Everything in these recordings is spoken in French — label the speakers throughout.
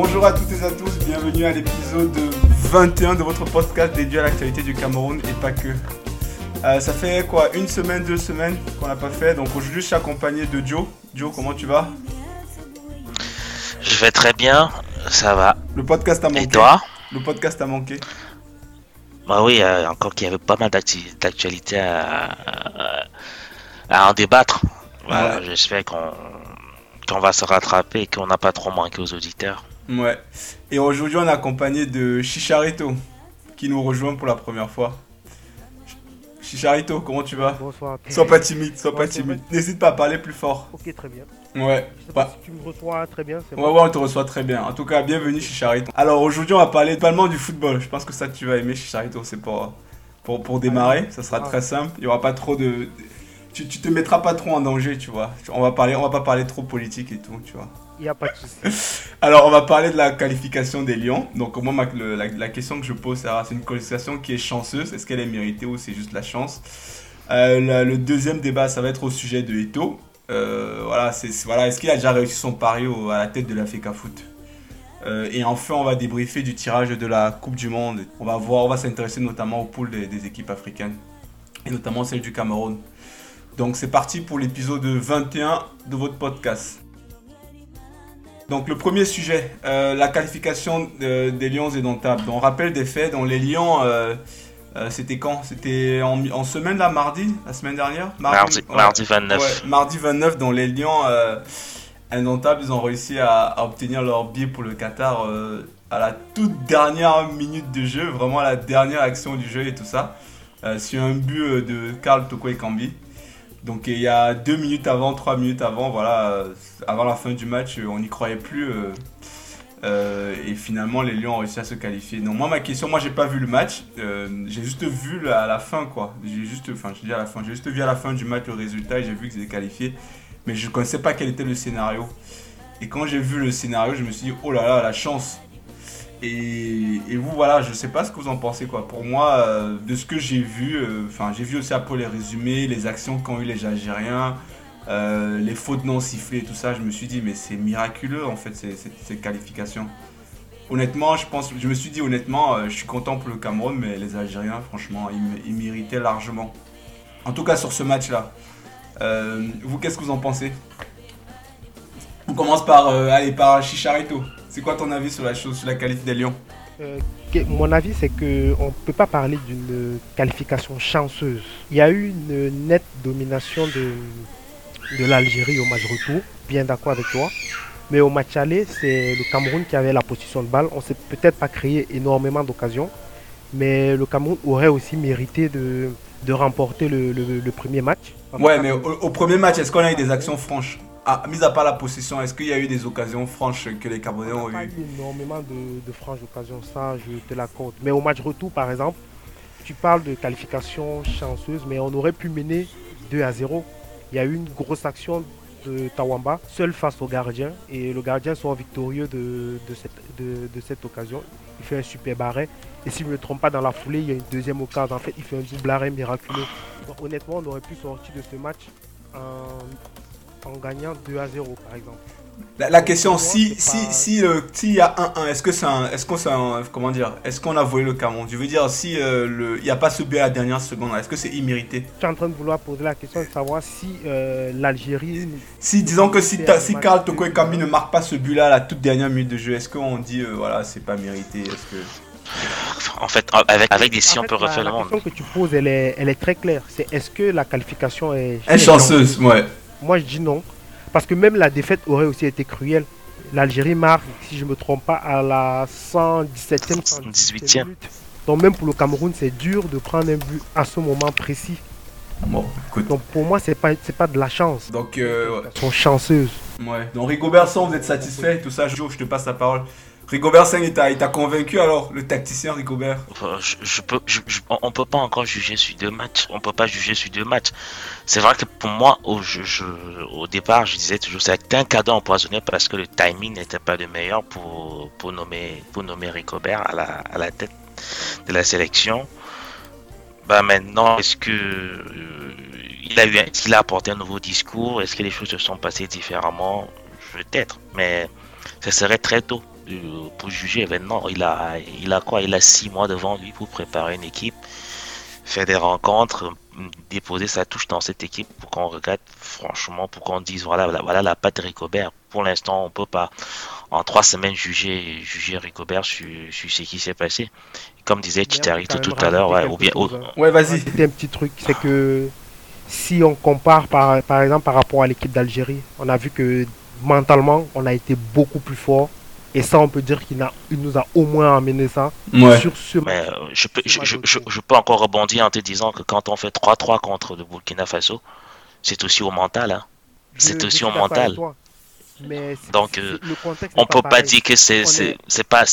Speaker 1: Bonjour à toutes et à tous, bienvenue à l'épisode 21 de votre podcast dédié à l'actualité du Cameroun et pas que. Euh, ça fait quoi, une semaine, deux semaines qu'on n'a pas fait, donc aujourd'hui je suis accompagné de Joe. Joe, comment tu vas?
Speaker 2: Je vais très bien, ça va.
Speaker 1: Le podcast a manqué.
Speaker 2: Et toi?
Speaker 1: Le podcast a manqué.
Speaker 2: Bah oui, euh, encore qu'il y avait pas mal d'actu- d'actualités à, à en débattre. Voilà. J'espère qu'on qu'on va se rattraper et qu'on n'a pas trop manqué aux auditeurs.
Speaker 1: Ouais. Et aujourd'hui on est accompagné de Chicharito, qui nous rejoint pour la première fois. Ch- Chicharito, comment tu vas?
Speaker 3: Bonsoir.
Speaker 1: Sois pas timide, sois pas timide. N'hésite pas à parler plus fort.
Speaker 3: Ok, très bien.
Speaker 1: Ouais.
Speaker 3: Je sais pas
Speaker 1: Bah,
Speaker 3: si tu me reçois très bien, c'est
Speaker 1: Ouais,
Speaker 3: bon.
Speaker 1: ouais, on te reçoit très bien. En tout cas, bienvenue Chicharito. Alors aujourd'hui, on va parler totalement du football. Je pense que ça, tu vas aimer Chicharito. C'est pour, pour, pour démarrer. Ça sera
Speaker 3: Ah.
Speaker 1: très simple. Il y aura pas trop de. Tu, tu te mettras pas trop en danger, tu vois. On va, parler, on va pas parler trop politique et tout, tu vois.
Speaker 3: Il n'y a pas de souci.
Speaker 1: Alors, on va parler de la qualification des Lions. Donc, moi, ma- le- la, la question que je pose, c'est une qualification qui est chanceuse. Est-ce qu'elle est méritée ou c'est juste la chance? Euh, la- Le deuxième débat, ça va être au sujet de Eto. Euh, voilà, c'est c'est- voilà, est-ce qu'il a déjà réussi son pari au- à la tête de la FECA Foot? Euh, Et enfin, on va débriefer du tirage de la Coupe du Monde. On va voir, on va s'intéresser notamment aux poules des, des équipes africaines et notamment celle du Cameroun. Donc, c'est parti pour l'épisode 21 de votre podcast. Donc le premier sujet, euh, la qualification euh, des Lions domptable. Donc, on rappelle des faits, dans les Lions, euh, euh, c'était quand? C'était en, en semaine là, mardi, la semaine dernière?
Speaker 2: Mardi,
Speaker 1: ouais.
Speaker 2: mardi 29.
Speaker 1: Ouais, mardi 29, dans les Lions indomptables, ils ont réussi à, à obtenir leur billet pour le Qatar à la toute dernière minute de jeu, vraiment à la dernière action du jeu et tout ça, sur un but de Karl Toko Ekambi. Donc il y a deux minutes avant, trois minutes avant, voilà, euh, avant la fin du match, euh, on n'y croyait plus. euh, et finalement, les Lions ont réussi à se qualifier. Donc moi, ma question, moi, j'ai pas vu le match. j'ai juste vu la, la fin, quoi. J'ai juste, enfin, je dis à la fin, j'ai juste vu à la fin du match le résultat et j'ai vu qu'ils étaient qualifiés. Mais je connaissais pas quel était le scénario. Et quand j'ai vu le scénario, je me suis dit, oh là là, la chance. Et, vous, voilà, je sais pas ce que vous en pensez, quoi. Pour moi, euh, de ce que j'ai vu, euh, enfin, j'ai vu aussi après les résumés, les actions qu'ont eu les Algériens, euh, les fautes non sifflées, tout ça, je me suis dit, mais c'est miraculeux, en fait, ces, qualifications. Honnêtement, je pense, je me suis dit, honnêtement, je suis content pour le Cameroun, mais les Algériens, franchement, ils, ils méritaient largement. En tout cas, sur ce match-là. Vous, qu'est-ce que vous en pensez? On commence par, allez, par Chicharito. C'est quoi ton avis sur la chose, sur la qualité des Lions?
Speaker 3: Euh, mon avis, c'est qu'on ne peut pas parler d'une qualification chanceuse. Il y a eu une nette domination de, de l'Algérie au match retour, bien d'accord avec toi. Mais au match aller, c'est le Cameroun qui avait la position de balle. On ne s'est peut-être pas créé énormément d'occasions, mais le Cameroun aurait aussi mérité de, de remporter le, le- le premier match.
Speaker 1: Ouais, mais au premier match, est-ce qu'on a eu des actions franches? Ah, Mis à part la possession, est-ce qu'il y a eu des occasions franches que les Camerounais ont
Speaker 3: On n'a pas
Speaker 1: eues
Speaker 3: eu énormément de, de franches occasions, ça je te l'accorde. Mais au match retour, par exemple, tu parles de qualification chanceuse, mais on aurait pu mener 2 à 0. Il y a eu une grosse action de Tawamba, seul face au gardien, et le gardien sort victorieux de, de cette, de, de cette occasion. Il fait un super arrêt. Et si je ne me trompe pas, dans la foulée, il y a une deuxième occasion. En fait, il fait un double arrêt miraculeux. Donc, honnêtement, on aurait pu sortir de ce match en, en gagnant 2 à 0, par exemple.
Speaker 1: La, la question, si si
Speaker 3: pas-
Speaker 1: si le s'il y a 1-1, est-ce que c'est un, est-ce qu'on c'est un- comment dire, est-ce qu'on a volé le Cameroun? Je veux dire, si euh, le, il n'y a pas ce but à la dernière seconde, est-ce que c'est immérité?
Speaker 3: Je suis en train de vouloir poser la question de savoir si euh, l'Algérie.
Speaker 1: Si disons que si, ta- si Karl Toko Ekambi ne marque pas ce but-là à la toute dernière minute de jeu, est-ce qu'on dit euh, voilà c'est pas mérité? Est-ce que
Speaker 2: En fait, avec, avec des si on peut
Speaker 3: la-
Speaker 2: refaire le
Speaker 3: la
Speaker 2: monde.
Speaker 3: question que tu poses, elle est, elle est très claire. C'est est-ce que la qualification est.
Speaker 1: est chanceuse? Ouais.
Speaker 3: Moi, je dis non. Parce que même la défaite aurait aussi été cruelle. L'Algérie marque, si je ne me trompe pas, à la 117e,
Speaker 2: 118e.
Speaker 3: minute. Donc, même pour le Cameroun, c'est dur de prendre un but à ce moment précis.
Speaker 1: Bon, écoute.
Speaker 3: Donc, pour moi, ce n'est pas, c'est pas de la chance.
Speaker 1: Donc euh,
Speaker 3: Elles sont chanceuses.
Speaker 1: ouais. Donc Rigobert Song, vous êtes satisfait? Tout ça, Jo, je te passe la parole. Rigobert Song, il t'a il convaincu alors, le tacticien Rigobert?
Speaker 2: Euh, Je, on peut pas encore juger sur deux matchs. On peut pas juger sur deux matchs. C'est vrai que pour moi, au, au départ, je disais toujours c'était un cadeau empoisonné parce que le timing n'était pas le meilleur pour, pour nommer, pour nommer Ricobert à la, à la tête de la sélection. Bah maintenant, est-ce que euh, il a eu, qu'il a apporté un nouveau discours? Est-ce que les choses se sont passées différemment? Peut-être, mais ce serait très tôt pour juger. Maintenant, il a, il a quoi? Il a six mois devant lui pour préparer une équipe, faire des rencontres, déposer sa touche dans cette équipe pour qu'on regarde, franchement, pour qu'on dise voilà, voilà, la patte de Ricobert. Pour l'instant, on peut pas en trois semaines juger, juger Ricobert sur, sur ce qui s'est passé. Comme disait Titarito tout à l'heure, ouais, ou bien.
Speaker 1: Hein. Ouais, vas-y.
Speaker 3: C'était un petit truc, c'est que si on compare par, par exemple par rapport à l'équipe d'Algérie, on a vu que mentalement, on a été beaucoup plus fort. Et ça, on peut dire qu'il nous a au moins amené ça
Speaker 2: sur ce Mais, euh, je, peux, je, je, je, peux encore rebondir en te disant que quand on fait 3-3 contre le Burkina Faso, c'est aussi au mental. Hein. C'est aussi au mental. Donc, euh, on peut pas dire que c'est, c'est, pas,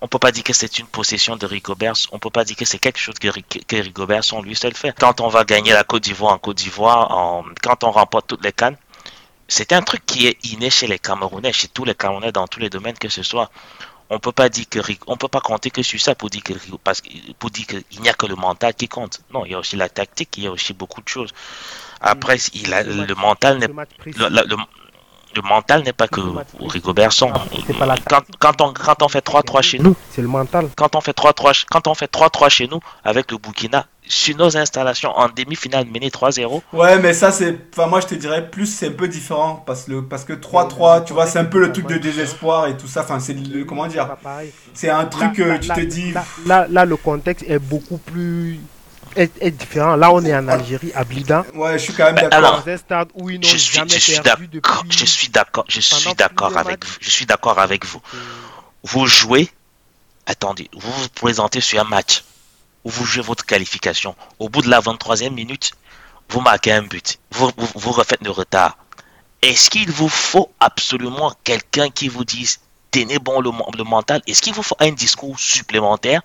Speaker 2: on, peut pas dire que c'est une possession de Rigobert. On peut pas dire que c'est quelque chose que, que Rigobert son lui seul fait. Quand on va gagner la Côte d'Ivoire en Côte d'Ivoire, en, quand on remporte toutes les cannes, c'est un truc qui est inné chez les Camerounais, chez tous les Camerounais dans tous les domaines que ce soit. On peut pas dire que on peut pas compter que sur ça pour dire que parce pour dire qu'il n'y a que le mental qui compte. Non, il y a aussi la tactique, il y a aussi beaucoup de choses. Après, il a, le mental n'est le mental n'est pas que Rigobert Son. Quand, quand, on, quand on fait 3-3 chez nous,
Speaker 3: c'est le mental.
Speaker 2: Quand on fait 3-3 quand on fait 3-3 chez nous avec le Burkina sur nos installations en demi-finale mené 3-0.
Speaker 1: Ouais, mais ça c'est enfin moi je te dirais plus c'est un peu différent parce que parce que 3-3, tu vois, c'est un peu le truc de désespoir et tout ça, enfin c'est le comment dire? C'est un truc que tu te dis
Speaker 3: là, là le contexte est beaucoup plus est, différent. Là, on est en Algérie, à Blida.
Speaker 1: Ouais, je suis quand même d'accord.
Speaker 2: je suis, je suis d'accord. Je suis d'accord. Je suis d'accord avec vous. Je suis d'accord avec vous. Vous jouez. Attendez, vous vous présentez sur un match où vous jouez votre qualification. Au bout de la 23e minute, vous marquez un but. Vous, vous, refaites le retard. Est-ce qu'il vous faut absolument quelqu'un qui vous dise tenez bon le, le mental Est-ce qu'il vous faut un discours supplémentaire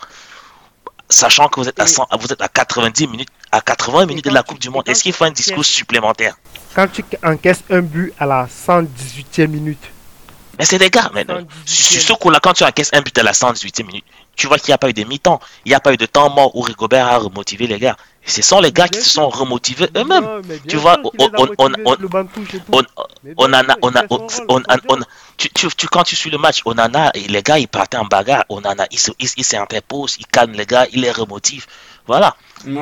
Speaker 2: sachant que vous êtes à, vous êtes à 90 minutes, à 80 minutes de la Coupe du Monde, est-ce qu'il faut un discours supplémentaire?
Speaker 3: Quand tu encaisses un but à la 118e minute.
Speaker 2: Mais c'est des gars, mais sur ce coup-là, quand tu encaisses un but à la 118e minute, tu vois qu'il n'y a pas eu de mi-temps, il n'y a pas eu de temps mort où Rigobert a remotivé les gars. Ce sont les gars qui se sont remotivés eux-mêmes. Tu vois, on, on, on, on, a, on a, on, tu, tu, quand tu suis le match, on en a, et les gars, ils partaient en bagarre, on en a, ils s'interposent, ils calment les gars, ils les remotivent. Voilà.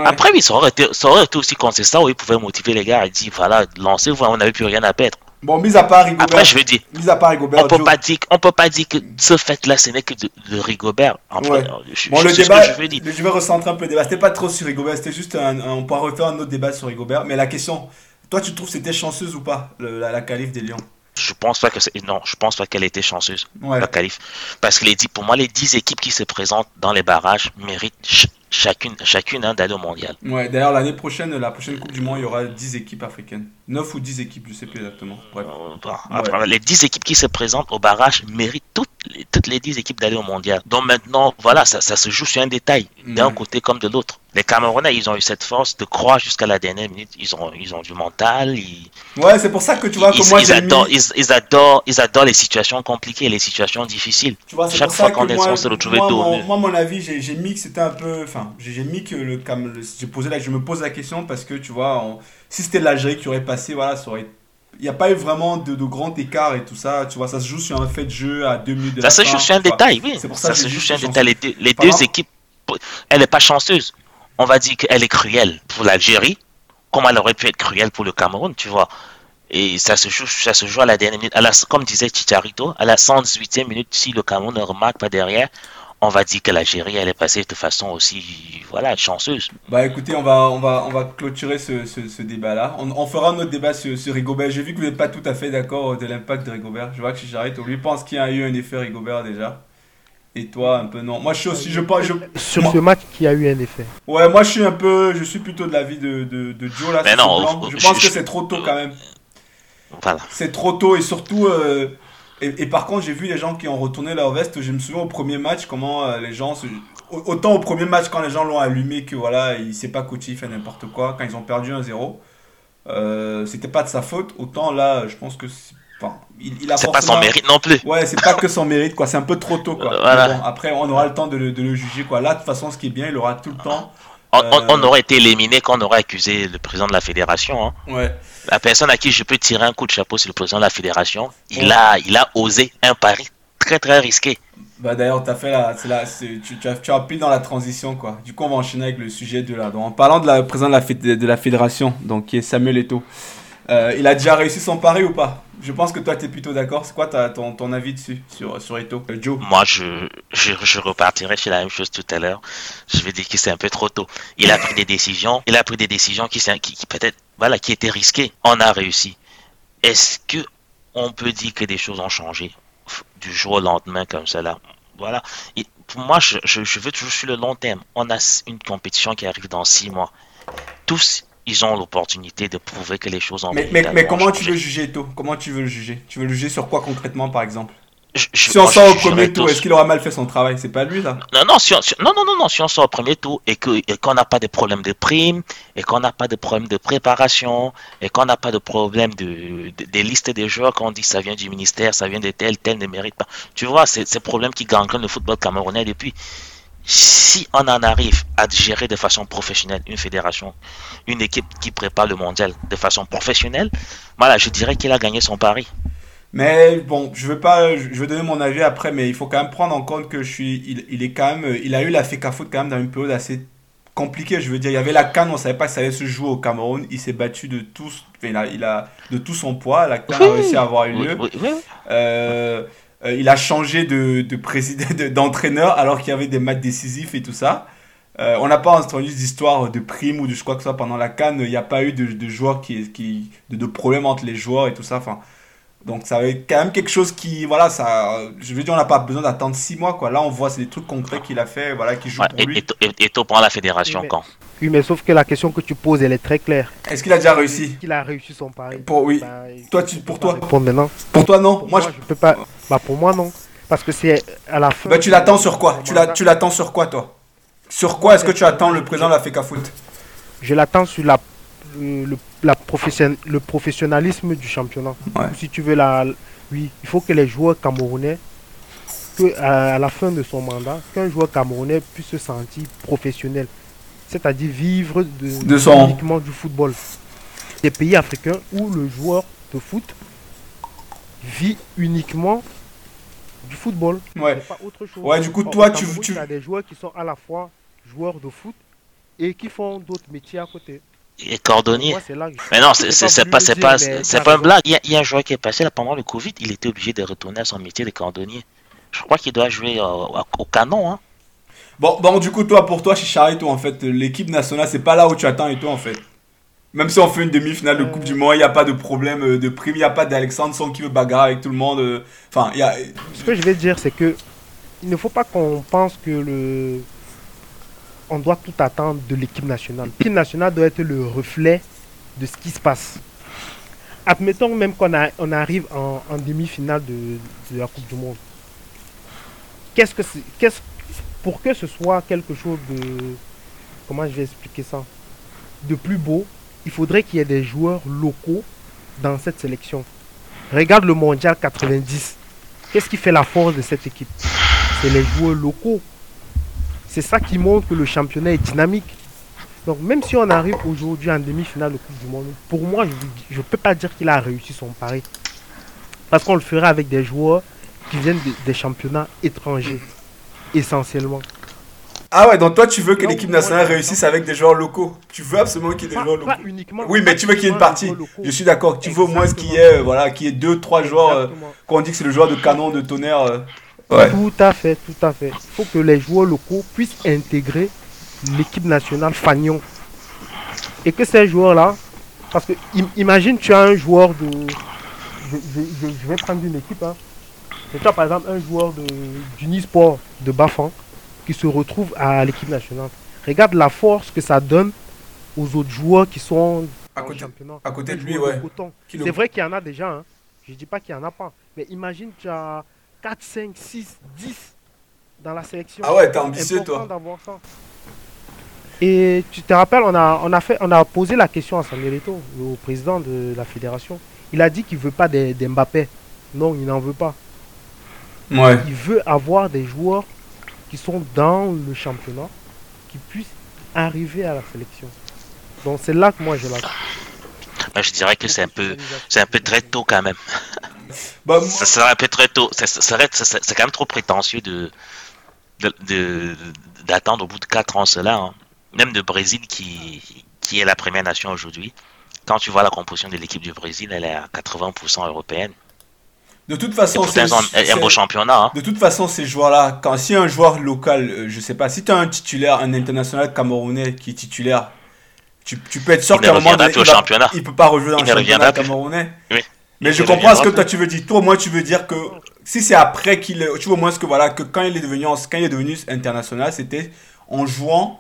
Speaker 2: Après, oui, ça aurait, été, ça aurait été aussi ça où ils pouvaient motiver les gars et dire, voilà, lancez-vous, on n'avait plus rien à perdre.
Speaker 1: Bon, mis à part Rigobert.
Speaker 2: Après, je veux dire,
Speaker 1: mis à part Rigobert,
Speaker 2: on peut pas dire, on peut pas dire que ce fait-là, ce n'est que de, Rigobert.
Speaker 1: ouais. je, bon, le débat, je, veux dire. je vais recentrer un peu le débat. C'était pas trop sur Rigobert, c'était juste un, on pourra refaire un autre débat sur Rigobert. Mais la question, toi, tu trouves c'était chanceuse ou pas, la, la qualif des Lions?
Speaker 2: Je pense pas que c'est non, je pense pas qu'elle était chanceuse la qualif parce que les pour moi les 10 équipes qui se présentent dans les barrages méritent chacune, chacune hein, d'aller au mondial.
Speaker 1: Ouais, d'ailleurs, l'année prochaine, la prochaine Coupe du Monde, il y aura 10 équipes africaines. 9 ou 10 équipes, je sais plus exactement. Bref.
Speaker 2: Euh, les 10 équipes qui se présentent au barrage méritent toutes, toutes les 10 équipes d'aller au mondial. Donc maintenant, voilà, ça, ça se joue sur un détail, d'un côté comme de l'autre. Les Camerounais, ils ont eu cette force de croire jusqu'à la dernière minute. Ils ont, ils ont du mental.
Speaker 1: Ouais, c'est pour ça que tu vois que moi
Speaker 2: ils adorent, ils, adorent, ils adorent les situations compliquées, les situations difficiles.
Speaker 1: Tu vois, Chaque fois qu'on est on se retrouve moi, mon, moi, mon avis, j'ai mis que c'était un peu. Enfin, j'ai mis que le. J'ai posé là, je me pose la question parce que tu vois, si c'était l'Algérie qui aurait passé, voilà, ça aurait il n'y a pas eu vraiment de, de, grand écart et tout ça. Tu vois, ça se joue sur un fait de jeu à deux minutes de
Speaker 2: Ça se joue sur un détail, oui. Pour ça, ça se joue sur un détail. Les deux, les deux équipes, elle n'est pas chanceuse on va dire qu'elle est cruelle pour l'Algérie, comme elle aurait pu être cruelle pour le Cameroun, tu vois. Et ça se joue, ça se joue à la dernière minute. comme disait Chicharito, à la 118e minute, si le Cameroun ne remarque pas derrière, on va dire que l'Algérie, elle est passée de façon aussi, voilà, chanceuse.
Speaker 1: Bah écoutez, on va, on va, on va clôturer ce, ce, débat-là. On, fera notre débat sur, sur Rigobert. J'ai vu que vous n'êtes pas tout à fait d'accord de l'impact de Rigobert. Je vois que Chicharito, lui, pense qu'il y a eu un effet Rigobert déjà. Et toi, un peu non. Moi, je suis aussi. Je, je,
Speaker 3: Sur ce match qui a eu un effet.
Speaker 1: Ouais, moi, je suis un peu. Je suis plutôt de l'avis de, de, de, Joe là. Mais non, je, pense que c'est trop tôt quand même. Voilà. C'est trop tôt et surtout. Euh, et, par contre, j'ai vu les gens qui ont retourné leur veste. Je me souviens au premier match comment euh, les gens. Autant au premier match, quand les gens l'ont allumé, que voilà, il sait pas coacher, il fait n'importe quoi. Quand ils ont perdu 1-0, euh, c'était pas de sa faute. Autant là, je pense que il,
Speaker 2: c'est pas son mérite non plus.
Speaker 1: Ouais, c'est pas que son mérite, quoi. C'est un peu trop tôt, quoi. après, on aura le temps de le, juger, quoi. Là, de toute façon, ce qui est bien, il aura tout le temps.
Speaker 2: On, euh, aurait été éliminé quand on aurait accusé le président de la fédération. Hein.
Speaker 1: Ouais.
Speaker 2: La personne à qui je peux tirer un coup de chapeau, c'est le président de la fédération. Il, a, il a osé un pari très très risqué.
Speaker 1: Bah d'ailleurs, as fait la, tu, tu, as, tu as pile dans la transition quoi. Du coup, on va enchaîner avec le sujet de la. Donc, en parlant de la président de la, de la fédération, donc qui est Samuel Eto'o. Euh, il a déjà réussi son pari ou pas? Je pense que toi, tu es plutôt d'accord. C'est quoi ton, ton avis dessus, sur, sur Eto? Euh, Joe?
Speaker 2: Moi, je, je, je, repartirai sur la même chose tout à l'heure. Je vais dire que c'est un peu trop tôt. Il a pris des décisions. Il a pris des décisions qui, qui, qui peut-être, voilà, qui étaient risquées. On a réussi. Est-ce que on peut dire que des choses ont changé du jour au lendemain comme cela Voilà. pour moi, je, je, veux toujours sur le long terme. On a une compétition qui arrive dans six mois. Tous ils ont l'opportunité de prouver que les choses ont
Speaker 1: Mais, mais, mais comment tu veux juger Eto Comment tu veux le juger? Tu veux le juger sur quoi concrètement, par exemple? Si on sort au premier tour, est-ce qu'il aura mal fait son travail? C'est pas lui là.
Speaker 2: Non, non, si on, non, non, non, non, si on sort au premier tour et qu'on n'a pas de problème de prime, et qu'on n'a pas de problème de préparation, et qu'on n'a pas de problème de, des listes des joueurs, qu'on dit ça vient du ministère, ça vient de tel, tel ne mérite pas. Tu vois, c'est ces problèmes qui gangrènent le football camerounais depuis si on en arrive à gérer de façon professionnelle une fédération, une équipe qui prépare le mondial de façon professionnelle, voilà, je dirais qu'il a gagné son pari.
Speaker 1: Mais bon, je veux pas, je veux donner mon avis après, mais il faut quand même prendre en compte que je suis, il, est quand même, il a eu la FECA Foot quand même dans une période assez compliquée. Je veux dire, il y avait la canne, on savait pas que ça allait se jouer au Cameroun. Il s'est battu de tout, il a, il a, de tout son poids. La canne a réussi à avoir une lieu. Euh, euh, il a changé de, de président, d'entraîneur alors qu'il y avait des matchs décisifs et tout ça. Euh, on n'a pas entendu d'histoire de primes ou de je crois que ça pendant la Cannes. Il n'y a pas eu de, de joueurs qui, qui de, de, problèmes entre les joueurs et tout ça. Enfin, donc ça avait quand même quelque chose qui, voilà, ça, je veux dire, on n'a pas besoin d'attendre six mois, quoi. Là, on voit, c'est des trucs concrets qu'il a fait, voilà, qui joue pour lui.
Speaker 2: Et, et, et la fédération quand?
Speaker 3: Oui, mais sauf que la question que tu poses, elle est très claire.
Speaker 1: Est-ce qu'il a déjà réussi?
Speaker 3: Qu'il a réussi son pari?
Speaker 1: Pour oui. Bah, toi, tu, pour toi?
Speaker 3: Pour maintenant.
Speaker 1: Pour toi, non?
Speaker 3: moi, je... peux pas. Bah, pour moi, non. Parce que c'est à la fin.
Speaker 1: Bah, tu l'attends sur quoi? Tu l'attends sur quoi, toi? Sur quoi est-ce que tu attends le président de la FECA Foot?
Speaker 3: Je l'attends sur la le, la profession, le professionnalisme du championnat. Si tu veux la, oui, il faut que les joueurs camerounais, que à, la fin de son mandat, qu'un joueur camerounais puisse se sentir professionnel, c'est-à-dire vivre de,
Speaker 1: de son...
Speaker 3: uniquement du football. Des pays africains où le joueur de foot vit uniquement du football.
Speaker 1: Ouais.
Speaker 3: Pas autre chose.
Speaker 1: Ouais, du coup, toi, tu, tu...
Speaker 3: as des joueurs qui sont à la fois joueurs de foot et qui font d'autres métiers à côté
Speaker 2: et cordonnier. mais non, c'est pas, c'est pas, c'est pas une blague. Il y, a, un joueur qui est passé là pendant le Covid, il était obligé de retourner à son métier de cordonnier. Je crois qu'il doit jouer au, canon. Hein.
Speaker 1: Bon, du coup, toi, pour toi, Chichar et toi, en fait, l'équipe nationale, c'est pas là où tu attends et toi, en fait. Même si on fait une demi-finale de Coupe du Monde, il n'y a pas de problème euh, de prime, il n'y a pas d'Alexandre qui veut bagarrer avec tout le monde. Euh, enfin, y a...
Speaker 3: Ce que je vais dire, c'est que il ne faut pas qu'on pense que le on doit tout attendre de l'équipe nationale. L'équipe nationale doit être le reflet de ce qui se passe. Admettons même qu'on on arrive en, demi-finale de, la Coupe du Monde. Qu'est-ce que c'est, pour que ce soit quelque chose de, comment je vais expliquer ça, de plus beau, il faudrait qu'il y ait des joueurs locaux dans cette sélection. Regarde le mondial 90. Qu'est-ce qui fait la force de cette équipe? C'est les joueurs locaux c'est ça qui montre que le championnat est dynamique. Donc même si on arrive aujourd'hui en demi-finale de Coupe du Monde, pour moi, je ne peux pas dire qu'il a réussi son pari. Parce qu'on le fera avec des joueurs qui viennent des championnats étrangers, essentiellement.
Speaker 1: Ah ouais, donc toi tu veux que l'équipe nationale réussisse avec des joueurs locaux. Tu veux absolument qu'il y ait des joueurs locaux.
Speaker 3: uniquement,
Speaker 1: oui, mais tu veux qu'il y ait une partie. Je suis d'accord. Tu veux au moins qu'il y ait, voilà, qu'il y ait deux, trois joueurs. Euh, qu'on dit que c'est le joueur de canon, de tonnerre. Euh,
Speaker 3: tout à fait, tout à fait. Il faut que les joueurs locaux puissent intégrer l'équipe nationale Fagnon. Et que ces joueurs-là, parce que imagine tu as un joueur de... Je, vais prendre une équipe. Hein. Tu as par exemple un joueur de, d'Unisport de Bafan qui se retrouve à l'équipe nationale. Regarde la force que ça donne aux autres joueurs qui sont
Speaker 1: à côté, championnat. À côté de lui, ouais.
Speaker 3: C'est vrai qu'il y en a déjà. Hein. Je ne dis pas qu'il n'y en a pas. Mais imagine tu as 4, 5, 6, 10 dans la sélection.
Speaker 1: Ah ouais, t'es ambitieux toi.
Speaker 3: Et tu te rappelles, on a, on a, fait, on a posé la question à Samuel Eto'o, au président de la fédération. Il a dit qu'il veut pas des, Mbappé. Non, il n'en veut pas.
Speaker 1: Ouais.
Speaker 3: Il veut avoir des joueurs qui sont dans le championnat, qui puissent arriver à la sélection. Donc c'est là que moi je l'attends.
Speaker 2: je dirais que c'est un peu, c'est un peu très tôt quand même.
Speaker 1: Bah,
Speaker 2: Ça serait peut-être très tôt. ça- ça serait- ça- ça- C'est quand même trop prétentieux de de- de- d'attendre au bout de 4 ans cela. hein. Même de Brésil qui, qui est la première nation aujourd'hui. Quand tu vois la composition de l'équipe du Brésil, elle est à 80% européenne.
Speaker 1: De toute façon,
Speaker 2: ont un, un
Speaker 1: c'est-
Speaker 2: beau championnat. hein.
Speaker 1: De toute façon, ces joueurs-là, quand si un joueur local, euh, je sais pas, si tu as un titulaire, un international camerounais qui est titulaire, tu, tu peux être sûr qu'à un moment donné, il, va- il peut pas rejouer dans
Speaker 2: Il
Speaker 1: le championnat camerounais.
Speaker 2: Oui.
Speaker 1: Mais
Speaker 2: Il
Speaker 1: je comprends ce que toi tu veux dire. Toi, moi, tu veux dire que si c'est après qu'il, tu vois au moins ce que voilà, que quand il est devenu, quand il est devenu international, c'était en jouant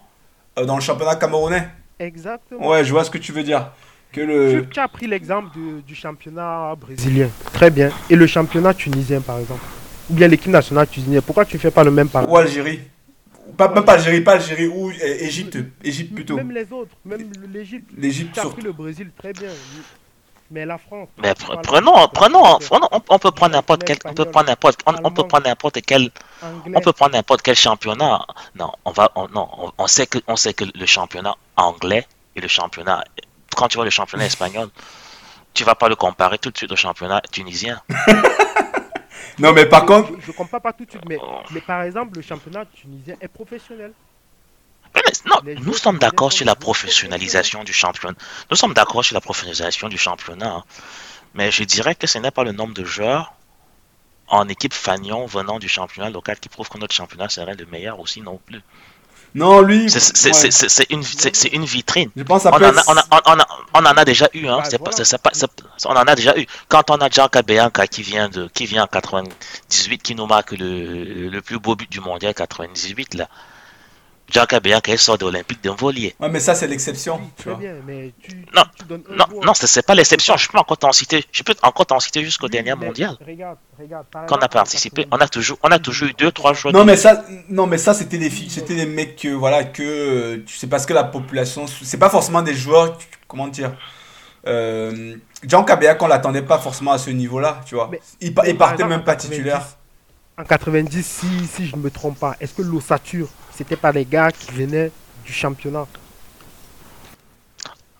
Speaker 1: euh, dans le championnat camerounais.
Speaker 3: Exactement.
Speaker 1: Ouais, je vois ce que tu veux dire. Que
Speaker 3: Tu,
Speaker 1: le,
Speaker 3: tu as pris l'exemple du championnat brésilien. Très bien. Et le championnat tunisien, par exemple. Ou bien l'équipe nationale tunisienne. Pourquoi tu fais pas le même par
Speaker 1: ou Algérie, pas même pas Algérie, pas Algérie ou euh, Égypte, Égypte plutôt.
Speaker 3: Même les autres, même l'Égypte.
Speaker 1: L'Égypte
Speaker 3: Tu as
Speaker 1: surtout.
Speaker 3: pris le Brésil, très bien. Mais la France.
Speaker 2: Mais pre- prenons, prenons, on, on peut prendre n'importe quel, on peut prendre n'importe, on, on peut prendre n'importe quel,
Speaker 3: Anglais.
Speaker 2: on peut prendre n'importe quel championnat. Non, on va, on, non, on, on sait que, on sait que le championnat anglais et le championnat, quand tu vois le championnat espagnol, tu vas pas le comparer tout de suite au championnat tunisien.
Speaker 1: Non, mais par
Speaker 3: Je-
Speaker 1: contre,
Speaker 3: Je, je comprends pas tout de suite, mais,
Speaker 2: Oh.
Speaker 3: mais par exemple, le championnat tunisien est professionnel.
Speaker 2: Mais non,
Speaker 3: Les
Speaker 2: nous sommes d'accord sur la professionnalisation du championnat. Nous sommes d'accord sur la professionnalisation du championnat. hein. Mais je dirais que ce n'est pas le nombre de joueurs en équipe fanion venant du championnat local qui prouve que notre championnat serait le meilleur aussi non plus.
Speaker 1: Non, lui,
Speaker 2: C'est-
Speaker 1: ouais,
Speaker 2: une, une vitrine.
Speaker 1: je pense que
Speaker 2: On en, a, on, a, on, a, on en a déjà eu, hein. Pas, pas, on en a déjà eu. Quand on a Gianca Bianca qui vient de, qui vient en 98, qui nous marque le, le plus beau but du mondial 98 là. Bianca il sort de l'Olympique d'un volier.
Speaker 1: Ouais, mais ça, c'est l'exception.
Speaker 3: Oui,
Speaker 1: tu
Speaker 3: très
Speaker 1: vois.
Speaker 3: bien, mais tu,
Speaker 2: Non,
Speaker 3: tu donnes un
Speaker 2: Non, non, c'est c'est pas l'exception. Je peux encore t'en citer. Je peux encore t'en citer jusqu'au
Speaker 3: Oui,
Speaker 2: dernier mondial.
Speaker 3: Regarde,
Speaker 2: Quand on a
Speaker 3: en
Speaker 2: participé, on a toujours, on a toujours eu deux, trois joueurs.
Speaker 1: Non mais ça, non mais ça c'était des filles, c'était des mecs que voilà que tu sais parce que la population, c'est pas forcément des joueurs, comment dire. Euh, Jean Kabea qu'on l'attendait pas forcément à ce niveau-là, tu vois.
Speaker 3: Mais-
Speaker 1: il, il
Speaker 3: Par
Speaker 1: partait
Speaker 3: exemple,
Speaker 1: même
Speaker 3: en
Speaker 1: pas
Speaker 3: 90,
Speaker 1: titulaire.
Speaker 3: En 90, si, si je ne me trompe pas, est-ce que l'ossature, c'était pas les gars qui venaient du championnat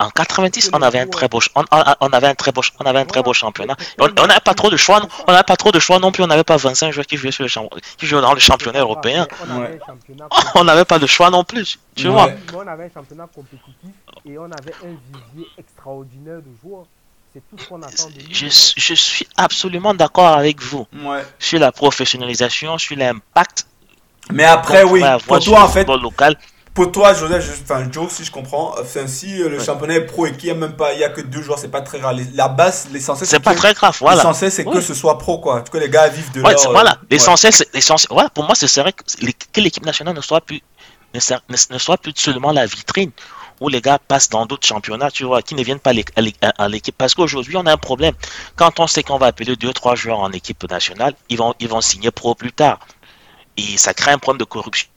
Speaker 2: En 90, on avait un très beau, on, avait un très beau, on avait un très beau championnat. On n'avait pas trop de choix, non- on n'avait pas trop de choix non plus. On n'avait pas 25 joueurs qui jouaient sur le champ- qui jouaient dans le championnat européen.
Speaker 3: On
Speaker 1: Ouais.
Speaker 2: n'avait pas de choix non plus. Tu
Speaker 1: Ouais.
Speaker 2: vois.
Speaker 3: Mais on avait un championnat compétitif et on avait un vivier extraordinaire de joueurs. C'est tout ce qu'on attend de.
Speaker 2: Je, suis absolument d'accord avec vous
Speaker 1: Ouais.
Speaker 2: sur la professionnalisation, sur l'impact.
Speaker 1: Mais après oui, pour toi en fait,
Speaker 2: local.
Speaker 1: pour toi Joseph, je- enfin Joe si je comprends, enfin si euh, le
Speaker 2: Ouais.
Speaker 1: championnat est pro et qu'il y a même pas, il y a que deux joueurs, c'est pas très. Les- La base, l'essentiel
Speaker 2: C'est pas
Speaker 1: que-
Speaker 2: très grave, voilà.
Speaker 1: L'essentiel c'est que
Speaker 2: Ouais.
Speaker 1: ce soit pro quoi, que les gars vivent de
Speaker 2: Ouais,
Speaker 1: leur. euh,
Speaker 2: voilà,
Speaker 1: ouais.
Speaker 2: l'essentiel, c'est l'essentiel. Voilà, pour moi, ce serait que, l'équipe nationale ne soit plus, ne, ser- ne- ne soit plus seulement la vitrine où les gars passent dans d'autres championnats, tu vois, qui ne viennent pas à l'équipe. Parce qu'aujourd'hui, on a un problème. Quand on sait qu'on va appeler deux, trois joueurs en équipe nationale, ils vont, ils vont signer pro plus tard. Et ça crée un problème de corruption.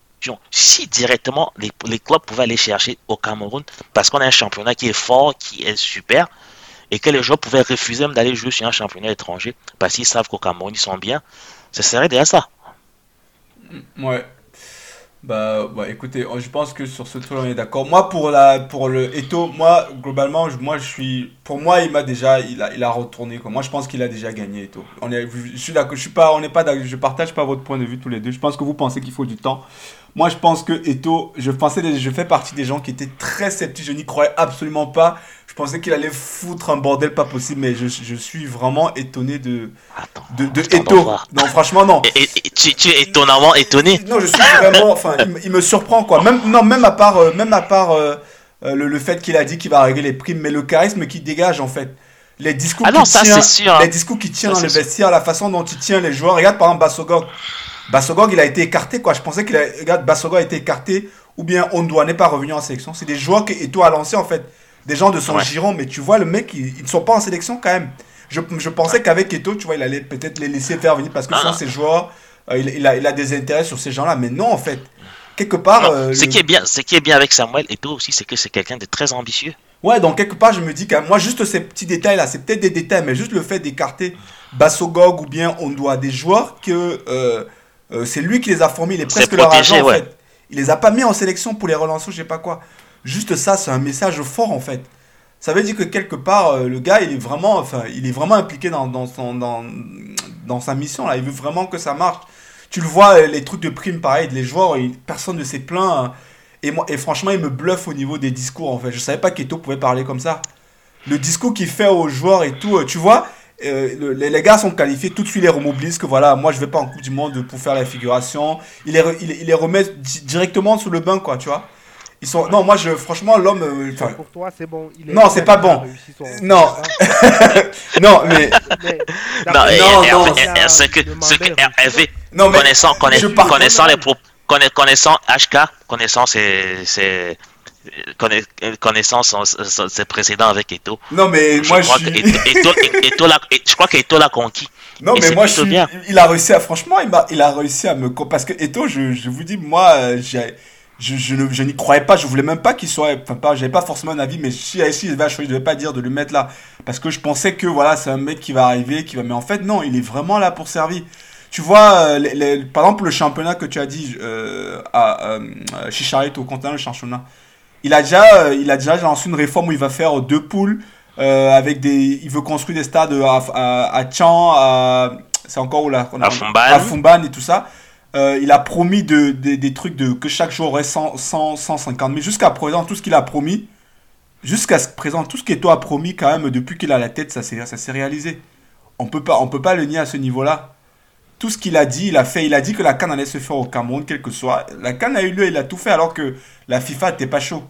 Speaker 2: Si directement les, clubs pouvaient aller chercher au Cameroun, parce qu'on a un championnat qui est fort, qui est super, et que les joueurs pouvaient refuser même d'aller jouer sur un championnat étranger, parce qu'ils savent qu'au Cameroun, ils sont bien, ce serait déjà ça.
Speaker 1: Ouais. Bah, bah écoutez, oh, je pense que sur ce tour on est d'accord. Moi pour la pour le Eto, moi globalement, moi je suis pour moi il m'a déjà il a il a retourné quoi. Moi je pense qu'il a déjà gagné Eto. On est je suis je suis pas on n'est pas je partage pas votre point de vue tous les deux. Je pense que vous pensez qu'il faut du temps. Moi je pense que Eto, je pensais je fais partie des gens qui étaient très sceptiques, je n'y croyais absolument pas. Je pensais qu'il allait foutre un bordel pas possible mais je, je suis vraiment étonné de
Speaker 2: Attends.
Speaker 1: de, de
Speaker 2: on
Speaker 1: Eto. Non, franchement non.
Speaker 2: Et, et- et tu, tu es étonnamment étonné.
Speaker 1: Non, je suis vraiment. Enfin, il, me- il me surprend quoi. Même non, même à part, euh, même à part euh, euh, le, le fait qu'il a dit qu'il va régler les primes, mais le charisme qui dégage en fait. Les discours
Speaker 2: Ah non,
Speaker 1: qu'il
Speaker 2: ça,
Speaker 1: tient,
Speaker 2: sûr, hein.
Speaker 1: les discours qui tient
Speaker 2: Ça,
Speaker 1: dans le vestiaire, la façon dont il tient les joueurs. Regarde par exemple Bassogog. Bassogog, il a été écarté quoi. Je pensais qu'il a. Regarde, Bassogog a été écarté ou bien Ondoa n'est pas revenu en sélection. C'est des joueurs que Eto a lancé en fait. Des gens de son
Speaker 2: Ouais.
Speaker 1: giron, mais tu vois le mec, ils, ne sont pas en sélection quand même. Je, je pensais qu'avec Eto, tu vois, il allait peut-être les laisser faire venir parce que
Speaker 2: Ah.
Speaker 1: souvent ces joueurs, euh, il, il a, il a des intérêts sur ces gens-là. Mais non, en fait, quelque part. Euh,
Speaker 2: ce,
Speaker 1: le-
Speaker 2: qui est bien, ce qui est bien avec Samuel Eto'o aussi, c'est que c'est quelqu'un de très ambitieux.
Speaker 1: Ouais, donc quelque part, je me dis que moi, juste ces petits détails-là, c'est peut-être des détails, mais juste le fait d'écarter Bassogog ou bien on doit des joueurs que euh, euh, c'est lui qui les a formés, il est presque leur
Speaker 2: protégé,
Speaker 1: agent en fait. Il les a pas mis en sélection pour les relancer, ou je sais pas quoi. Juste ça, c'est un message fort en fait. Ça veut dire que quelque part, euh, le gars, il est vraiment, enfin, il est vraiment impliqué dans, dans, son, dans, sa mission. Là. Il veut vraiment que ça marche. Tu le vois, les trucs de prime, pareil, les joueurs, personne ne s'est plaint. Hein. Et, moi, et franchement, il me bluffe au niveau des discours, en fait. Je savais pas qu'Eto pouvait parler comme ça. Le discours qu'il fait aux joueurs et tout, tu vois, euh, les, gars sont qualifiés, tout de suite les remobilisent que voilà, moi je vais pas en Coupe du Monde pour faire la figuration. Il les, il, les remet directement sous le banc, quoi, tu vois. Ils sont... Non, moi, je, franchement, l'homme. Euh,
Speaker 3: pour toi, c'est bon.
Speaker 1: non, c'est pas bon. Non. non, mais.
Speaker 2: non, non, non. Ce que, ce que Hervé, non, mais connaissant, connaissant, connaissant les connaissant HK, connaissant ses, connaissance ses précédents avec Eto.
Speaker 1: Non, mais
Speaker 2: je
Speaker 1: moi,
Speaker 2: crois
Speaker 1: je
Speaker 2: suis... je crois qu'Eto l'a conquis.
Speaker 1: Non, mais moi, je bien. il a réussi à, franchement, il a, il a réussi à me, parce que Eto, je, je vous dis, moi, j'ai, je, je, je n'y croyais pas, je voulais même pas qu'il soit, enfin, pas, j'avais pas forcément un avis, mais si, si il devait choisir, je devais pas dire de le mettre là. Parce que je pensais que, voilà, c'est un mec qui va arriver, qui va, mais en fait, non, il est vraiment là pour servir. Tu vois, euh, les, par exemple, le championnat que tu as dit euh, à euh, Chicharito, au continent, le championnat, il a déjà, euh, il a déjà lancé une réforme où il va faire deux poules euh, avec des, il veut construire des stades à, à, à Tchan, c'est encore où là
Speaker 2: à Fumban.
Speaker 1: à Fumban et tout ça. Euh, il a promis de, des trucs de que chaque jour aurait 100, 100 150 000. Jusqu'à présent, tout ce qu'il a promis, jusqu'à présent, tout ce qu'Eto a promis quand même depuis qu'il a la tête, ça s'est, réalisé. On peut pas, on peut pas le nier à ce niveau-là. Tout ce qu'il a dit, il a fait. Il a dit que la Cannes allait se faire au Cameroun, quel que soit. La Cannes a eu lieu, il a tout fait alors que la FIFA n'était pas chaud.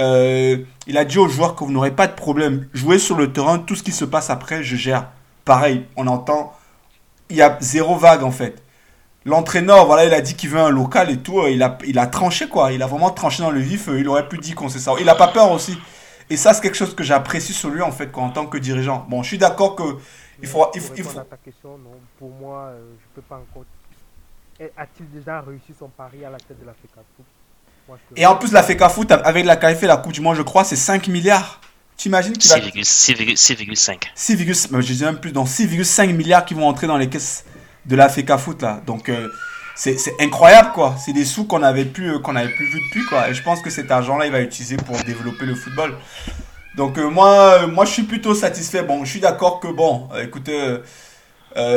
Speaker 1: Euh, il a dit aux joueurs que vous n'aurez pas de problème. Jouez sur le terrain, tout ce qui se passe après, je gère. Pareil, on entend. Il y a zéro vague en fait. L'entraîneur, voilà, il a dit qu'il veut un local et tout. Il a, il a tranché quoi. Il a vraiment tranché dans le vif. Il aurait pu dire qu'on sait ça. Il a pas peur aussi. Et ça, c'est quelque chose que j'apprécie sur lui en fait, quoi, en tant que dirigeant. Bon, je suis d'accord que il faut. Il faut, il faut...
Speaker 3: Ta question, non. Pour moi, euh, je peux pas encore. A-t-il déjà réussi son pari à la tête de la FECA
Speaker 1: et en plus, la FECA Foot, avec la qualifiée la Coupe du Monde, je crois, c'est 5 milliards. Tu imagines qu'il va.
Speaker 2: 6,5.
Speaker 1: 6, je dis même plus, donc 6,5 milliards qui vont entrer dans les caisses de la FECA Foot, là. Donc, euh, c'est incroyable, quoi. C'est des sous qu'on avait plus, euh, qu'on avait plus vu depuis, quoi. Et je pense que cet argent-là, il va utiliser pour développer le football. Donc, euh, moi, moi, je suis plutôt satisfait. Bon, je suis d'accord que, bon, écoutez,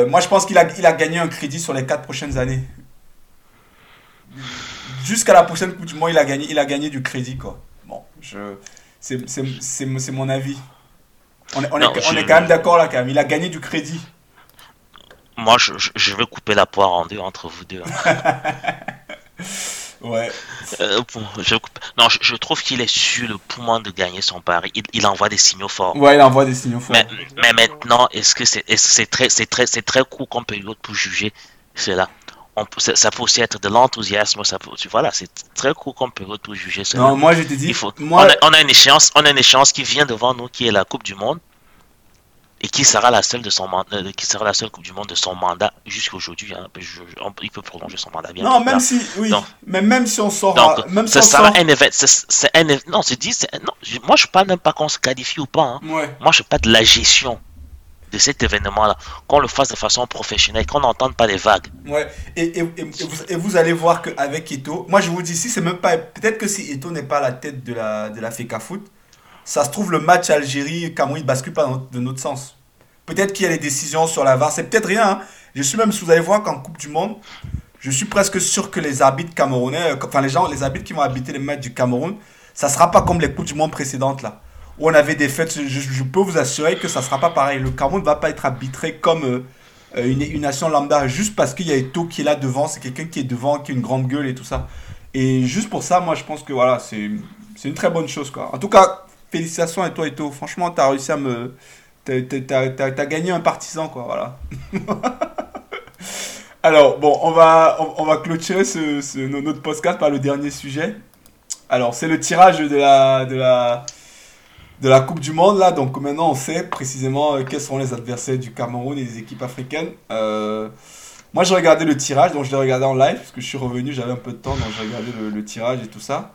Speaker 1: moi, je pense qu'il a, il a gagné un crédit sur les 4 prochaines années jusqu'à la prochaine Coupe du Monde, il a gagné, il a gagné du crédit, quoi. Bon, je, c'est mon avis. On est, on, est, on est, quand même d'accord là, quand même. Il a gagné du crédit.
Speaker 2: Moi, je, je, vais couper la poire en deux entre vous deux.
Speaker 1: ouais.
Speaker 2: Euh, je, non, je, trouve qu'il est sur le point de gagner son pari. Il, il, envoie des signaux forts.
Speaker 1: Ouais, il envoie des signaux forts.
Speaker 2: Mais, mais maintenant, est-ce que c'est c'est très, très, très court comme période pour juger cela? Ça peut aussi être de l'enthousiasme, ça peut, voilà, c'est très court qu'on peut tout juger
Speaker 1: cela. Non, moi je te dis,
Speaker 2: moi... on, a, une échéance, on a une échéance qui vient devant nous, qui est la Coupe du Monde, et qui sera la seule de son euh, qui sera la seule Coupe du Monde de son mandat jusqu'aujourd'hui. Hein, il peut prolonger son mandat bien.
Speaker 1: Non, même si, oui, mais même si on sort,
Speaker 2: donc,
Speaker 1: même
Speaker 2: si sera un événement, c'est un, non, c'est dit, non, moi je parle même pas qu'on se qualifie ou pas. Hein. Moi je parle de la gestion de cet événement-là, qu'on le fasse de façon professionnelle, qu'on n'entende pas les vagues.
Speaker 1: Ouais, et, et, vous, et vous, allez voir qu'avec Eto, moi je vous dis, si c'est même pas, peut-être que si Eto n'est pas à la tête de la, de la FECA Foot, ça se trouve le match Algérie-Cameroun ne bascule pas de notre sens. Peut-être qu'il y a des décisions sur la VAR, c'est peut-être rien. Hein. Je suis même, vous allez voir qu'en Coupe du Monde, je suis presque sûr que les arbitres camerounais, enfin les gens, les arbitres qui vont habiter les matchs du Cameroun, ça sera pas comme les Coupes du Monde précédentes là où on avait des fêtes, je, peux vous assurer que ça sera pas pareil. Le Cameroun ne va pas être arbitré comme euh, une, une, nation lambda juste parce qu'il y a Eto qui est là devant, c'est quelqu'un qui est devant, qui a une grande gueule et tout ça. Et juste pour ça, moi je pense que voilà, c'est une très bonne chose. Quoi. En tout cas, félicitations à toi Eto. Franchement, tu as réussi à me. Tu as, gagné un partisan, quoi. Voilà. Alors, bon, on va, on, va clôturer ce, notre podcast par le dernier sujet. Alors, c'est le tirage de la, de la, de la Coupe du Monde là. Donc maintenant on sait précisément euh, quels sont les adversaires du Cameroun et des équipes africaines. Euh, moi j'ai regardé le tirage, donc je l'ai regardé en live parce que je suis revenu, j'avais un peu de temps, donc j'ai regardé le, tirage et tout ça.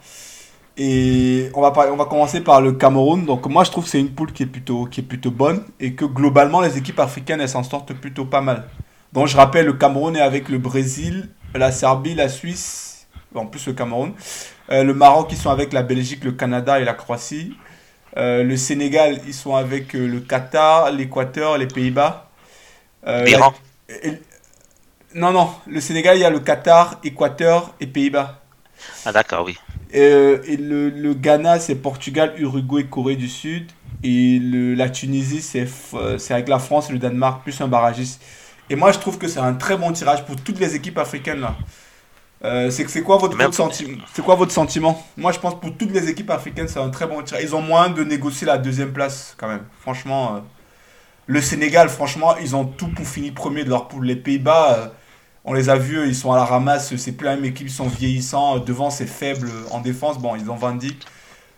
Speaker 1: Et on va, on va commencer par le Cameroun. Donc moi je trouve que c'est une poule qui est, plutôt, qui est plutôt bonne et que globalement les équipes africaines elles s'en sortent plutôt pas mal. Donc je rappelle, le Cameroun est avec le Brésil, la Serbie, la Suisse, en plus le Cameroun, euh, le Maroc qui sont avec la Belgique, le Canada et la Croatie. Euh, le Sénégal, ils sont avec euh, le Qatar, l'Équateur, les Pays-Bas.
Speaker 2: L'Iran.
Speaker 1: la- Non, non, le Sénégal, il y a le Qatar, Équateur et Pays-Bas.
Speaker 2: Ah, d'accord, oui.
Speaker 1: Euh, et le, le Ghana, c'est Portugal, Uruguay, Corée du Sud. Et le, la Tunisie, c'est euh, c'est avec la France et le Danemark, plus un barragiste. Et moi, je trouve que c'est un très bon tirage pour toutes les équipes africaines. là. Euh, c'est c'est quoi votre, sentiment C'est quoi votre sentiment? Moi, je pense pour toutes les équipes africaines, c'est un très bon tirage. Ils ont moins de négocier la deuxième place, quand même. Franchement, euh, le Sénégal, franchement, ils ont tout pour finir premier de leur poule. Les Pays-Bas, on les a vus, ils sont à la ramasse. C'est plus la même équipe, ils sont vieillissants. Devant, c'est faible. En défense, bon, ils ont Van Dijk.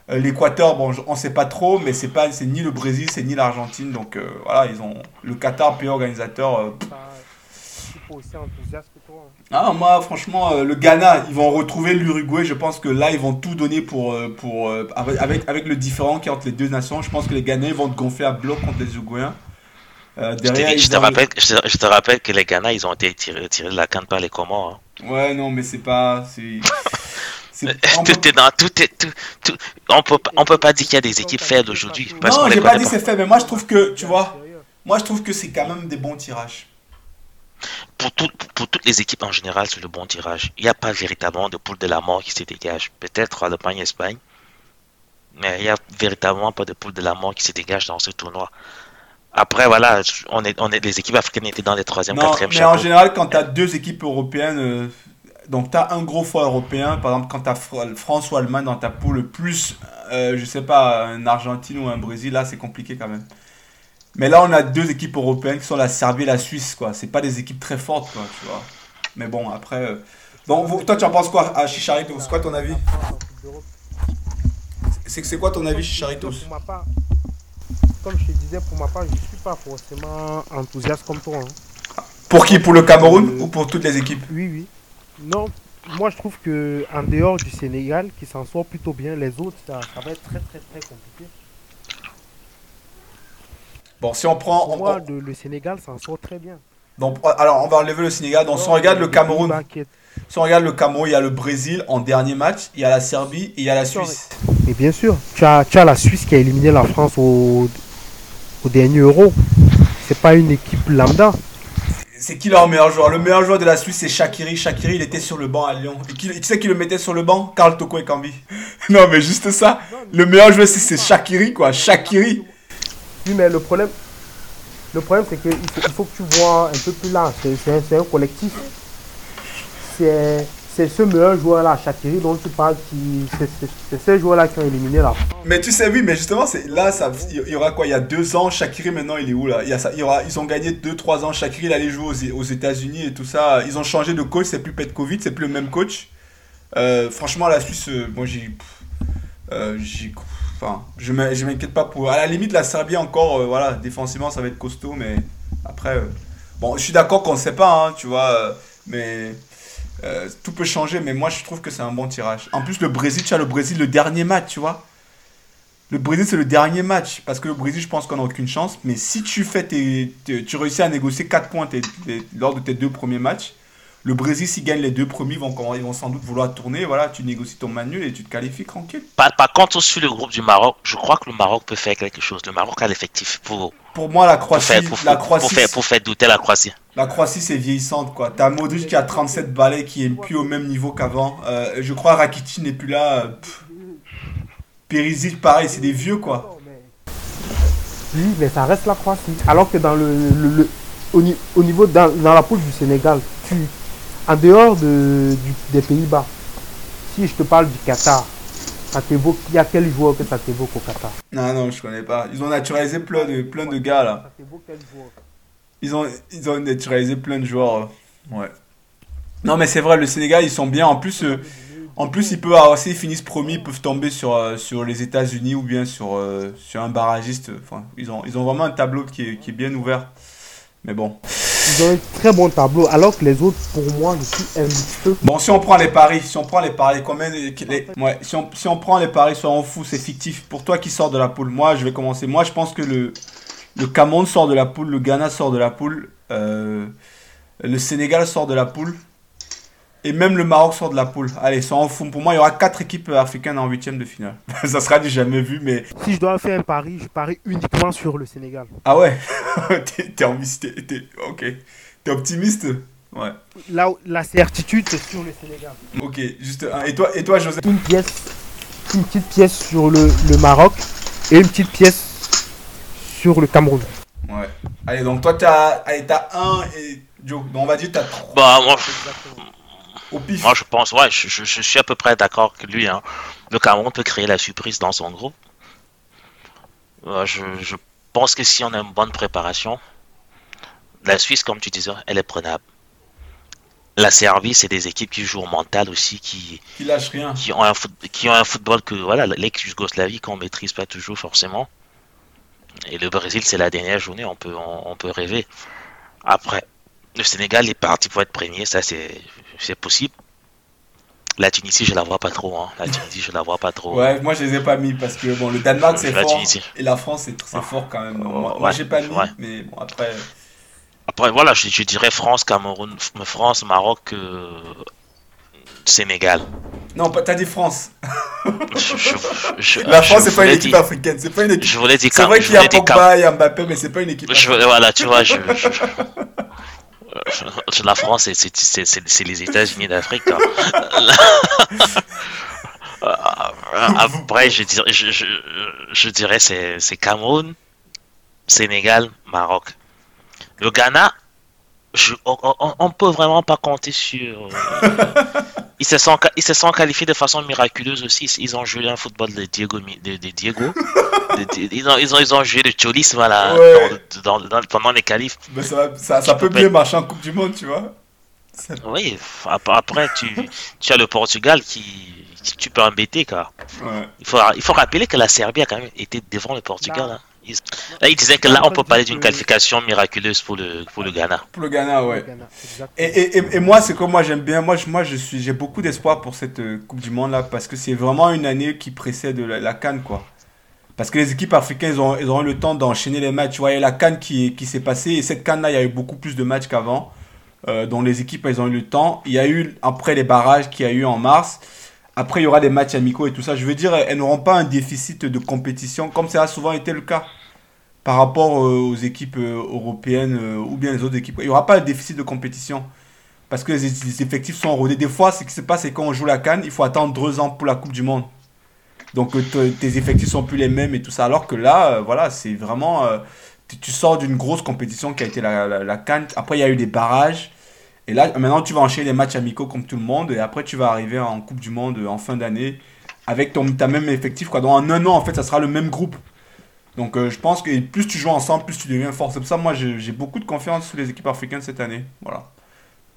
Speaker 1: Euh, L'Équateur, bon, on sait pas trop, mais c'est pas, c'est ni le Brésil, c'est ni l'Argentine. Donc euh, voilà, ils ont le Qatar, pays organisateur. euh,
Speaker 3: aussi enthousiaste que toi. hein.
Speaker 1: Ah, moi, franchement, euh, le Ghana, ils vont retrouver l'Uruguay. Je pense que là, ils vont tout donner pour, euh, pour euh, avec, le différent a entre les deux nations. Je pense que les Ghanais vont te gonfler à bloc contre les Uruguayens. Euh,
Speaker 2: Je te, je rappelle, je, te, je te rappelle que les Ghana, ils ont été tirés, tirés de la canne par les Comores. hein.
Speaker 1: Ouais, non, mais c'est pas. C'est. c'est- on peut-
Speaker 2: Tout est dans, tout est, tout, tout- on peut, pas- on peut pas dire qu'il y a des équipes faibles aujourd'hui. Parce
Speaker 1: Non, j'ai pas dit
Speaker 2: pas.
Speaker 1: c'est fait, mais moi je trouve que, tu vois, moi je trouve que c'est quand même des bons tirages.
Speaker 2: Pour, tout- pour toutes les équipes en général, c'est le bon tirage. Il n'y a pas véritablement de poule de la mort qui se dégage. Peut-être Allemagne, Espagne. Mais il n'y a véritablement pas de poule de la mort qui se dégage dans ce tournoi. Après, voilà, on est, on est, les équipes africaines étaient dans les troisième,
Speaker 1: Non,
Speaker 2: quatrième
Speaker 1: mais en général, quand tu as deux équipes européennes, euh, donc tu as un gros foie européen, par exemple, quand tu as France ou Allemagne dans ta poule, plus, euh, je sais pas, un Argentine ou un Brésil, là c'est compliqué quand même. Mais là, on a deux équipes européennes qui sont la Serbie et la Suisse, quoi. C'est pas des équipes très fortes, quoi, tu vois. Mais bon, après. euh, Donc, vous- toi, tu en penses quoi, à Chicharito? C'est quoi ton avis? C'est c'est quoi ton avis, Chicharitos
Speaker 3: Pour ma part, comme je te disais, pour ma part, je ne suis pas forcément enthousiaste comme toi. hein.
Speaker 1: Pour qui? Pour le Cameroun
Speaker 3: Euh,
Speaker 1: ou pour toutes les équipes?
Speaker 3: Oui, oui. Non, moi je trouve que en dehors du Sénégal, qui s'en sort plutôt bien, les autres, ça, ça va être très très très compliqué.
Speaker 1: Bon, si on prend.
Speaker 3: Pour
Speaker 1: on-
Speaker 3: moi, le, le Sénégal s'en sort très bien.
Speaker 1: donc, alors, on va enlever le Sénégal. Donc, si on regarde le Cameroun, si on regarde le Cameroun, il y a le Brésil en dernier match, il y a la Serbie et il y a la Suisse.
Speaker 3: Et bien sûr, tu as, tu as la Suisse qui a éliminé la France au, au dernier Euro. C'est pas une équipe lambda.
Speaker 1: C'est qui leur meilleur joueur? Le meilleur joueur de la Suisse, c'est Shakiri. Shakiri, il était sur le banc à Lyon. Et qui, qui c'est qui le mettait sur le banc? Karl Toko et Kambi. non, mais juste ça. Le meilleur joueur, c'est Shakiri, quoi. Shakiri.
Speaker 3: Oui, mais le problème, le problème c'est qu'il faut, il faut que tu vois un peu plus large. C'est c'est un, c'est un collectif. C'est c'est ce meilleur joueur-là, Shakiri, dont tu parles, qui c'est- ces joueurs-là qui ont éliminé France.
Speaker 1: Mais tu sais, oui, mais justement, c'est là, ça, il y aura quoi? Il y a deux ans, Shakiri, maintenant, il est où là? Il y a ça, il y aura, Ils ont gagné deux, trois ans. Shakiri, il allait jouer aux, aux États-Unis et tout ça. Ils ont changé de coach, c'est plus Petkovic, c'est plus le même coach. Euh, franchement, la Suisse, euh, moi, j'ai. euh, j'ai- Enfin, je m'in- je m'inquiète pas pour. À la limite, la Serbie, encore, voilà, défensivement, ça va être costaud, mais après. bon, je suis d'accord qu'on ne sait pas, hein, tu vois, mais. Euh, tout peut changer, mais moi je trouve que c'est un bon tirage. En plus, le Brésil, tu as le Brésil, le dernier match, tu vois. Le Brésil, c'est le dernier match. Parce que le Brésil, je pense qu'on n'a aucune chance. Mais si tu fais tu réussis à négocier 4 points lors de tes deux premiers matchs, le Brésil, s'il gagne les deux premiers, ils vont, ils vont sans doute vouloir tourner. Voilà, tu négocies ton manuel et tu te qualifies tranquille.
Speaker 2: Par, par contre, sur le groupe du Maroc, je crois que le Maroc peut faire quelque chose. Le Maroc a l'effectif pour,
Speaker 1: Pour moi, la
Speaker 2: pour,
Speaker 1: Croatie,
Speaker 2: faire, pour,
Speaker 1: la
Speaker 2: pour-
Speaker 1: Croatie,
Speaker 2: pour faire, pour faire douter la Croatie.
Speaker 1: la Croatie, c'est vieillissante, quoi. T'as Modric qui a 37 balais, qui est plus au même niveau qu'avant. Euh, je crois Rakitic n'est plus là. euh, pff. Perisic, pareil, c'est des vieux, quoi.
Speaker 3: Oui, mais ça reste la Croatie. Alors que dans le, le- le- au, ni- au niveau dans, dans la poule du Sénégal, tu, en dehors de, du- des Pays-Bas, si je te parle du Qatar, ça t'évoque, il y a quel joueur que ça t'évoque au Qatar?
Speaker 1: Non, non, je connais pas. Ils ont naturalisé plein de, plein de gars, là.
Speaker 3: Ça t'évoque quel joueur?
Speaker 1: Ils ont, ils ont naturalisé plein de joueurs. euh, Ouais. Non, mais c'est vrai, le Sénégal, ils sont bien. En plus, euh, en plus ils peuvent avoir, s'ils finissent premiers, ils peuvent tomber sur, euh, sur les États-Unis ou bien sur, euh, sur un barragiste. Enfin, ils ont, ils ont vraiment un tableau qui est, qui est bien ouvert. Mais bon.
Speaker 3: Ils ont un très bon tableau, alors que les autres, pour moi, je suis un petit peu.
Speaker 1: Bon, si on prend les paris, si on prend les paris, combien les, les- ouais, si on, si on prend les paris, soit on fout, c'est fictif. Pour toi qui sort de la poule, moi, je vais commencer. Moi, je pense que le, le Cameroun sort de la poule, le Ghana sort de la poule, euh, le Sénégal sort de la poule, Et même le Maroc sort de la poule. Allez, sans fond. Pour moi, il y aura quatre équipes africaines en huitième de finale. ça sera du jamais vu, mais.
Speaker 3: Si je dois faire un pari, je parie uniquement sur le Sénégal.
Speaker 1: Ah ouais? T'es Ok. T'es optimiste? Ouais.
Speaker 3: Là, la certitude, c'est sur le Sénégal.
Speaker 1: Ok, juste Et toi, et toi Joseph
Speaker 3: Une pièce, une petite pièce sur le, le Maroc et une petite pièce sur le Cameroun.
Speaker 1: Ouais. Allez, donc toi, t'as as un et Joe. Donc on va dire t'as trois.
Speaker 2: Bah, moi, Au pif. moi, je pense, ouais, je, je, suis à peu près d'accord que lui. Hein. Le Cameroun peut créer la surprise dans son groupe. je, je pense que si on a une bonne préparation, la Suisse, comme tu disais, elle est prenable. La Serbie, c'est des équipes qui jouent au mental aussi, qui,
Speaker 1: qui lâchent rien.
Speaker 2: Qui ont un, qui ont un football que, voilà, l'ex-Yougoslavie qu'on maîtrise pas toujours forcément. Et le Brésil, c'est la dernière journée, on peut, on, peut rêver. Après, le Sénégal est parti pour être premier, ça c'est possible. La Tunisie, je la vois pas trop. Hein. La Tunisie, je la vois pas trop.
Speaker 1: Ouais, moi je les ai pas mis parce que bon, le Danemark c'est fort et la France c'est fort quand même. moi, j'ai pas mis, mais bon après.
Speaker 2: Après, voilà, je, dirais France, Cameroun, France, Maroc, euh, Sénégal.
Speaker 1: Non, t'as dit France. la France, c'est pas une équipe africaine. C'est pas une équipe.
Speaker 2: Je voulais dire
Speaker 1: C'est vrai qu'il y a Pogba, et Mbappé, mais c'est pas une équipe
Speaker 2: africaine. voilà, tu vois, je, la France, c'est les États-Unis d'Afrique. Hein. Après, je dirais, je, c'est Cameroun, Sénégal, Maroc. Le Ghana, on, peut vraiment pas compter sur. Ils, se sont, ils se sont qualifiés de façon miraculeuse aussi. Ils ont joué un football de Diego. De, Diego. ils, ont, ils, ont, joué de Cholis voilà, pendant les qualifs.
Speaker 1: Mais ça, ça, peut bien marcher en Coupe du Monde, tu vois.
Speaker 2: Oui, après, tu, tu as le Portugal qui, tu peux embêter. Car il, faut, il faut rappeler que la Serbie a quand même été devant le Portugal. Hein. Il, disait que là, on peut parler d'une qualification miraculeuse pour le, pour le Ghana.
Speaker 1: Pour le Ghana, ouais. Et, et, et, moi, c'est comme moi, j'aime bien. Moi, je, moi je suis, j'ai beaucoup d'espoir pour cette euh, Coupe du Monde là parce que c'est vraiment une année qui précède la, la Cannes, quoi. Parce que les équipes africaines, ils ont, ils ont eu le temps d'enchaîner les matchs. Tu vois, il y a la Cannes qui, qui s'est passée et cette Cannes là, il y a eu beaucoup plus de matchs qu'avant. Euh, dont les équipes, elles ont eu le temps. Il y a eu, après les barrages qu'il y a eu en mars, après, il y aura des matchs amicaux et tout ça. Je veux dire, elles n'auront pas un déficit de compétition comme ça a souvent été le cas par rapport euh, aux équipes euh, européennes euh, ou bien les autres équipes. Il n'y aura pas de déficit de compétition parce que les, effectifs sont rodés. Des fois, ce qui se passe, c'est quand on joue la Cannes, il faut attendre deux ans pour la Coupe du Monde. Donc tes effectifs sont plus les mêmes et tout ça. Alors que là, voilà, c'est vraiment. tu sors d'une grosse compétition qui a été la, la, Cannes. Après, il y a eu des barrages. Et là, maintenant, tu vas enchaîner les matchs amicaux comme tout le monde. Et après, tu vas arriver en Coupe du Monde en fin d'année avec ton, ta même effectif. Quoi. Dans un an, en fait, ça sera le même groupe. Donc euh, je pense que plus tu joues ensemble, plus tu deviens fort. C'est pour ça moi j'ai beaucoup de confiance sur les équipes africaines cette année. Voilà.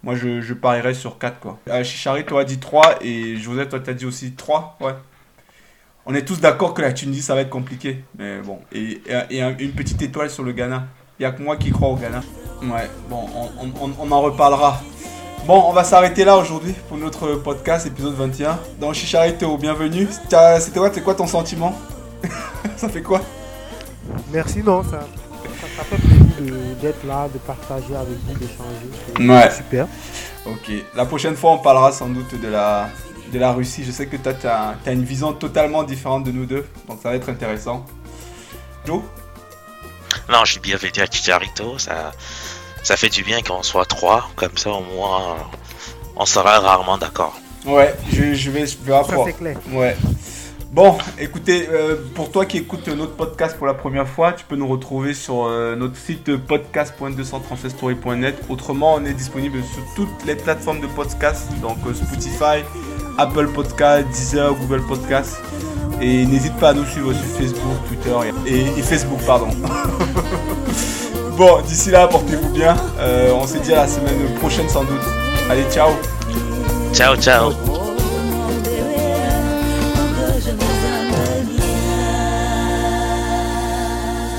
Speaker 1: Moi je, parierais sur 4 quoi. Euh, Chichari, toi as dit 3 et Joseph, toi t'as dit aussi 3. Ouais. On est tous d'accord que la Tunisie ça va être compliqué. Mais bon. Et, une petite étoile sur le Ghana. Il n'y a que moi qui crois au Ghana. Ouais, bon, on, on, on en reparlera. Bon, on va s'arrêter là aujourd'hui pour notre podcast, épisode 21. Donc Chichari, Théo, bienvenue. C'était quoi, quoi ton sentiment? Ça fait quoi?
Speaker 3: Merci, non, ça, ça, fait plaisir d'être là, de partager avec vous, d'échanger. Ouais. Super.
Speaker 1: Ok. La prochaine fois, on parlera sans doute de la, de la Russie. Je sais que toi, tu as, as, une vision totalement différente de nous deux. Donc, ça va être intéressant. Joe?
Speaker 2: Non, je suis bienvenu à Chicharito. Ça, ça fait du bien qu'on soit trois. Comme ça, au moins, on sera rarement d'accord.
Speaker 1: Ouais, je, je vais, je vais
Speaker 3: Ça, c'est clair.
Speaker 1: Ouais. Bon, écoutez, euh, pour toi qui écoutes notre podcast pour la première fois, tu peux nous retrouver sur euh, notre site podcast.236story.net. Autrement, on est disponible sur toutes les plateformes de podcast, donc euh, Spotify, Apple Podcast, Deezer, Google Podcast. Et n'hésite pas à nous suivre sur Facebook, Twitter et, Facebook, pardon. bon, d'ici là, portez-vous bien. on se dit à la semaine prochaine sans doute. Allez, ciao.
Speaker 2: Ciao, ciao.